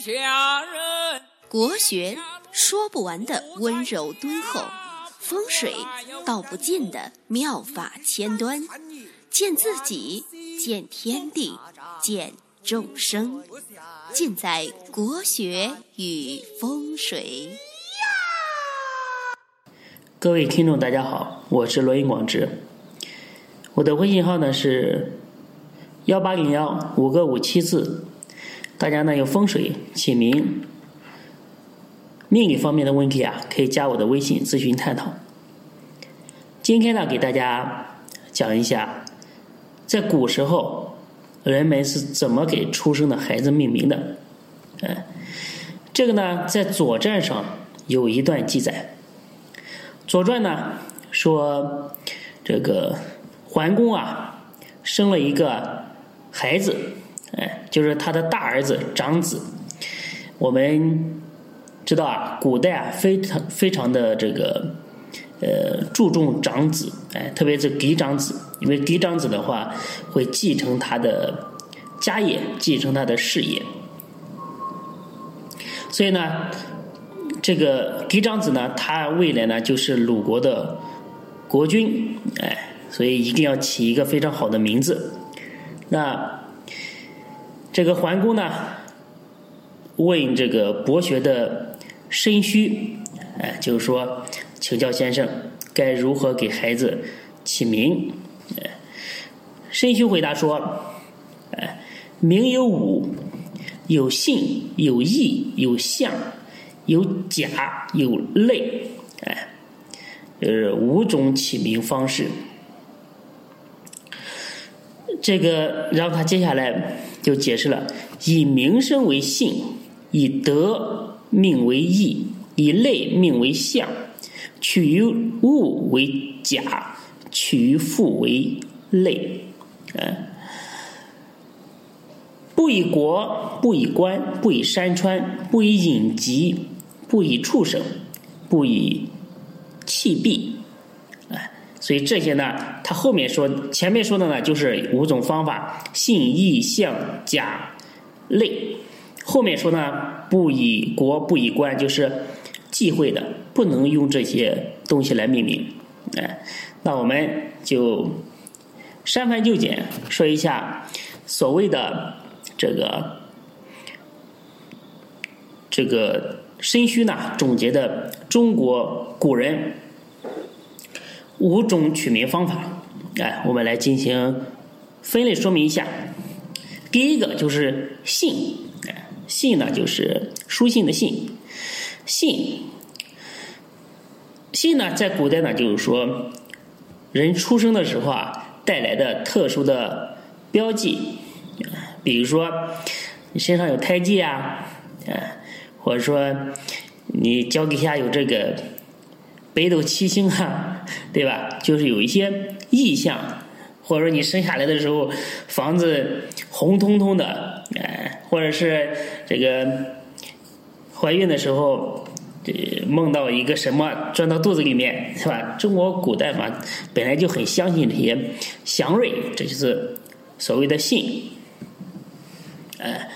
下人。国学说不完的温柔敦厚，风水道不尽的妙法千端，见自己，见天地，见众生，尽在国学与风水。各位听众，大家好，我是罗云广志，我的微信号呢是幺八零幺五个五七字，大家呢有风水、起名、命理方面的问题啊，可以加我的微信咨询探讨。今天呢，给大家讲一下，在古时候人们是怎么给出生的孩子命名的。嗯，这个呢，在《左传》上有一段记载。《左传》呢说，这个桓公啊生了一个孩子，哎，就是他的大儿子长子。我们知道啊，古代啊非常非常的这个呃注重长子，哎，特别是嫡长子，因为嫡长子的话会继承他的家业，继承他的事业，所以呢。这个嫡长子呢，他未来呢就是鲁国的国君，哎，所以一定要起一个非常好的名字。那这个桓公呢，问这个博学的申须，哎，就是说，请教先生，该如何给孩子起名？哎，申须回答说，哎，名有五，有姓，有义，有相。有甲有类，哎，呃，五种起名方式。这个，然后他接下来就解释了：以名声为姓，以德命为义，以类命为相，取于物为甲，取于父为类，嗯。不以国，不以官，不以山川，不以隐疾。不以畜生，不以器币，所以这些呢，他后面说，前面说的呢，就是五种方法：信、义、相、甲、类。后面说呢，不以国，不以官，就是忌讳的，不能用这些东西来命名。哎，那我们就删繁就简，说一下所谓的这个这个。申虚呢总结的中国古人五种取名方法，哎，我们来进行分类说明一下。第一个就是姓，哎，姓呢就是书信的信，信”“信呢在古代呢就是说人出生的时候啊带来的特殊的标记，比如说你身上有胎记啊，哎。或者说，你脚底下有这个北斗七星啊，对吧？就是有一些意象，或者说你生下来的时候房子红彤彤的，哎，或者是这个怀孕的时候梦到一个什么钻到肚子里面，是吧？中国古代嘛，本来就很相信这些祥瑞，这就是所谓的信，哎。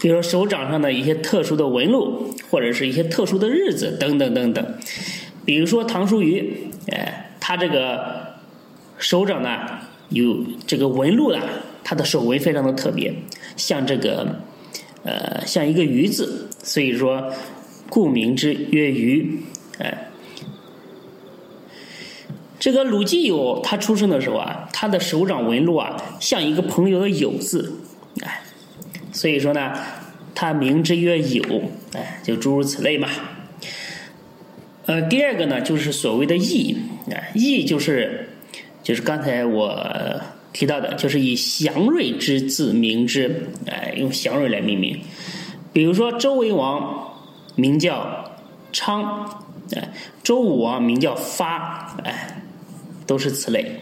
比如说手掌上的一些特殊的纹路，或者是一些特殊的日子等等等等。比如说唐叔虞，哎，他这个手掌呢有这个纹路了，他的手纹非常的特别，像这个呃像一个鱼字，所以说故名之曰鱼，哎。这个鲁季友他出生的时候啊，他的手掌纹路啊像一个朋友的友字。哎所以说呢，他名之曰友，哎，就诸如此类嘛。呃，第二个呢，就是所谓的义，啊，义就是就是刚才我提到的，就是以祥瑞之字名之，哎，用祥瑞来命名。比如说周文王名叫昌，哎，周武王名叫发，哎，都是此类。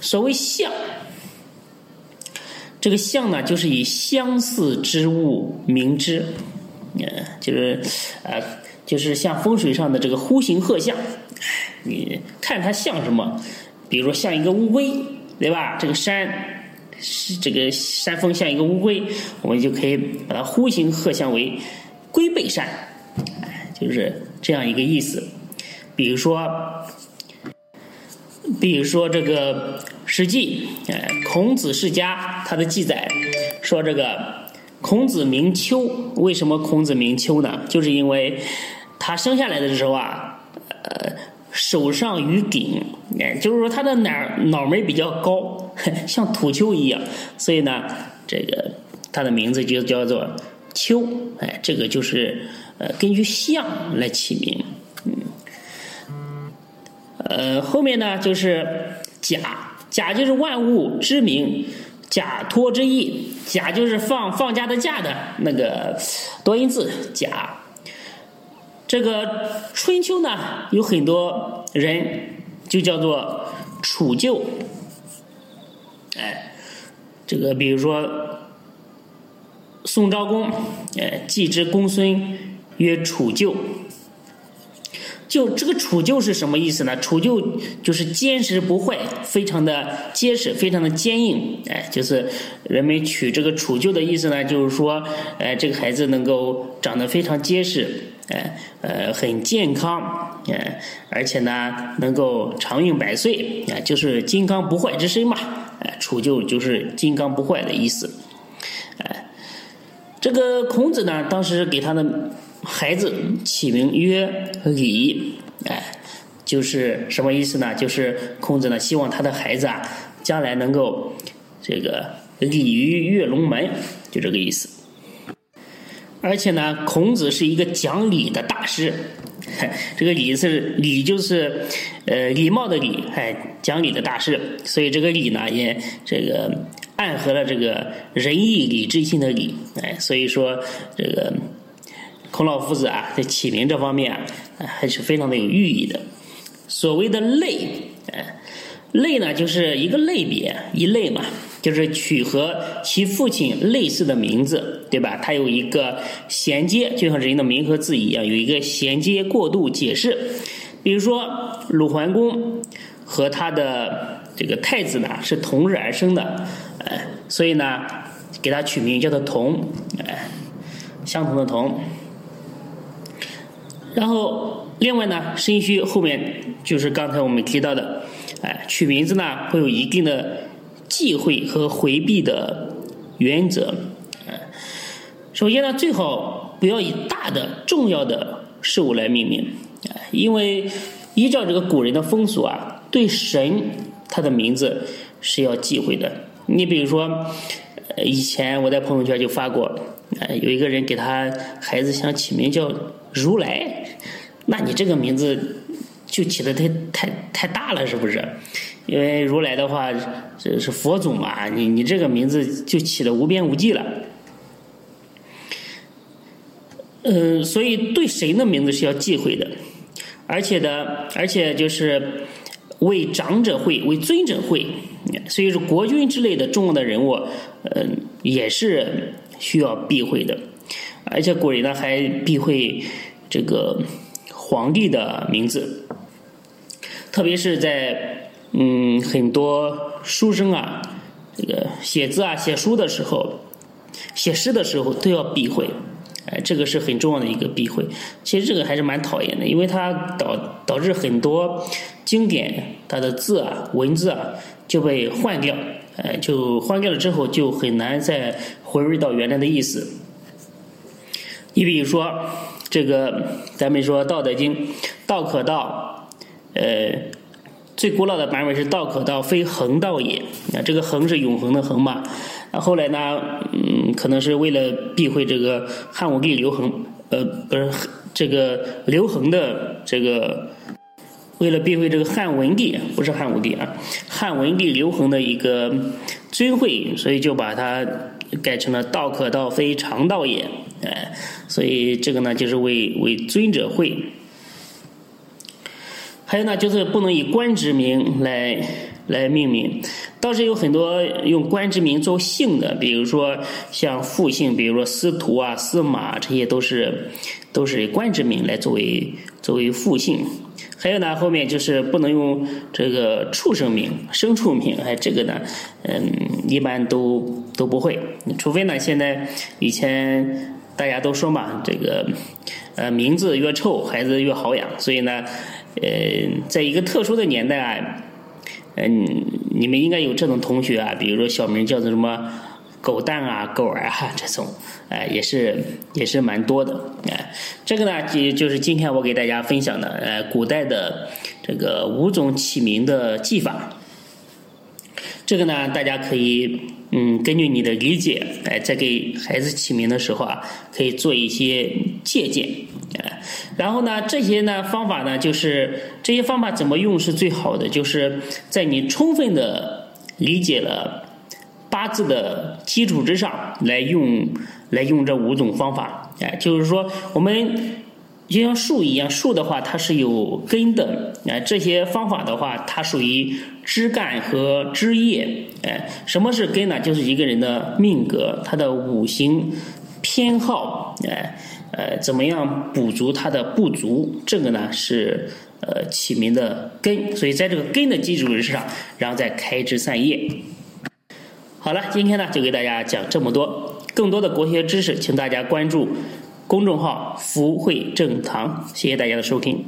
所谓相。这个相呢，就是以相似之物名之，呃，就是呃，就是像风水上的这个呼形鹤相，你看它像什么？比如说像一个乌龟，对吧？这个山这个山峰像一个乌龟，我们就可以把它呼形鹤象为龟背山，哎，就是这样一个意思。比如说，比如说这个《史记》哎，孔子世家他的记载说，这个孔子名丘，为什么孔子名丘呢？就是因为他生下来的时候啊，呃。手上于顶，哎，就是说他的脑脑门比较高，像土丘一样，所以呢，这个他的名字就叫做丘，哎，这个就是呃根据象来起名，嗯，呃后面呢就是甲，甲就是万物之名，甲托之意，甲就是放放假的假的那个多音字甲。这个春秋呢，有很多人就叫做楚旧，哎，这个比如说宋昭公，哎，继之公孙曰楚旧，就这个楚旧是什么意思呢？楚旧就是坚实不坏，非常的结实，非常的坚硬，哎，就是人们取这个楚旧的意思呢，就是说，哎，这个孩子能够长得非常结实。呃呃，很健康，呃，而且呢，能够长命百岁，啊，就是金刚不坏之身嘛，呃，楚就就是金刚不坏的意思，哎，这个孔子呢，当时给他的孩子起名曰礼，哎，就是什么意思呢？就是孔子呢，希望他的孩子啊，将来能够这个礼于跃龙门，就这个意思。而且呢，孔子是一个讲礼的大师，这个礼是礼就是呃礼貌的礼，哎，讲理的大师，所以这个礼呢也这个暗合了这个仁义礼智信的礼，哎，所以说这个孔老夫子啊在起名这方面啊还是非常的有寓意的。所谓的类，哎，类呢就是一个类别一类嘛。就是取和其父亲类似的名字，对吧？它有一个衔接，就像人的名和字一样，有一个衔接过渡解释。比如说鲁桓公和他的这个太子呢是同日而生的，哎，所以呢给他取名叫做同，哎，相同的同。然后另外呢，申虚后面就是刚才我们提到的，哎，取名字呢会有一定的。忌讳和回避的原则，首先呢，最好不要以大的、重要的事物来命名，因为依照这个古人的风俗啊，对神他的名字是要忌讳的。你比如说，以前我在朋友圈就发过，有一个人给他孩子想起名叫如来，那你这个名字就起的太太太大了，是不是？因为如来的话，这是佛祖嘛，你你这个名字就起的无边无际了。嗯，所以对神的名字是要忌讳的，而且的，而且就是为长者讳，为尊者讳，所以说国君之类的重要的人物，嗯，也是需要避讳的。而且古人呢还避讳这个皇帝的名字，特别是在。嗯，很多书生啊，这个写字啊、写书的时候、写诗的时候都要避讳，哎，这个是很重要的一个避讳。其实这个还是蛮讨厌的，因为它导导致很多经典它的字啊、文字啊就被换掉，哎，就换掉了之后就很难再回味到原来的意思。你比如说，这个咱们说《道德经》，道可道，呃。最古老的版本是“道可道，非恒道也”。啊，这个“恒”是永恒的“恒”嘛。啊，后来呢，嗯，可能是为了避讳这个汉武帝刘恒，呃，不是这个刘恒的这个，为了避讳这个汉文帝，不是汉武帝啊，汉文帝刘恒的一个尊讳，所以就把它改成了“道可道，非常道也”。哎，所以这个呢，就是为为尊者讳。还有呢，就是不能以官职名来来命名，倒是有很多用官职名做姓的，比如说像复姓，比如说司徒啊、司马，这些都是都是以官职名来作为作为复姓。还有呢，后面就是不能用这个畜生名、牲畜名，哎，这个呢，嗯，一般都都不会，除非呢，现在以前大家都说嘛，这个呃名字越臭，孩子越好养，所以呢，呃，在一个特殊的年代啊，嗯，你们应该有这种同学啊，比如说小名叫做什么？狗蛋啊，狗儿啊，这种，哎，也是也是蛮多的，哎，这个呢，就就是今天我给大家分享的，呃，古代的这个五种起名的技法，这个呢，大家可以，嗯，根据你的理解，哎，在给孩子起名的时候啊，可以做一些借鉴，哎，然后呢，这些呢方法呢，就是这些方法怎么用是最好的，就是在你充分的理解了。八字的基础之上来用，来用这五种方法，哎，就是说我们就像树一样，树的话它是有根的，哎，这些方法的话它属于枝干和枝叶，哎，什么是根呢？就是一个人的命格，他的五行偏好，哎，呃，怎么样补足他的不足？这个呢是呃起名的根，所以在这个根的基础上，然后再开枝散叶。好了，今天呢就给大家讲这么多。更多的国学知识，请大家关注公众号“福慧正堂”。谢谢大家的收听。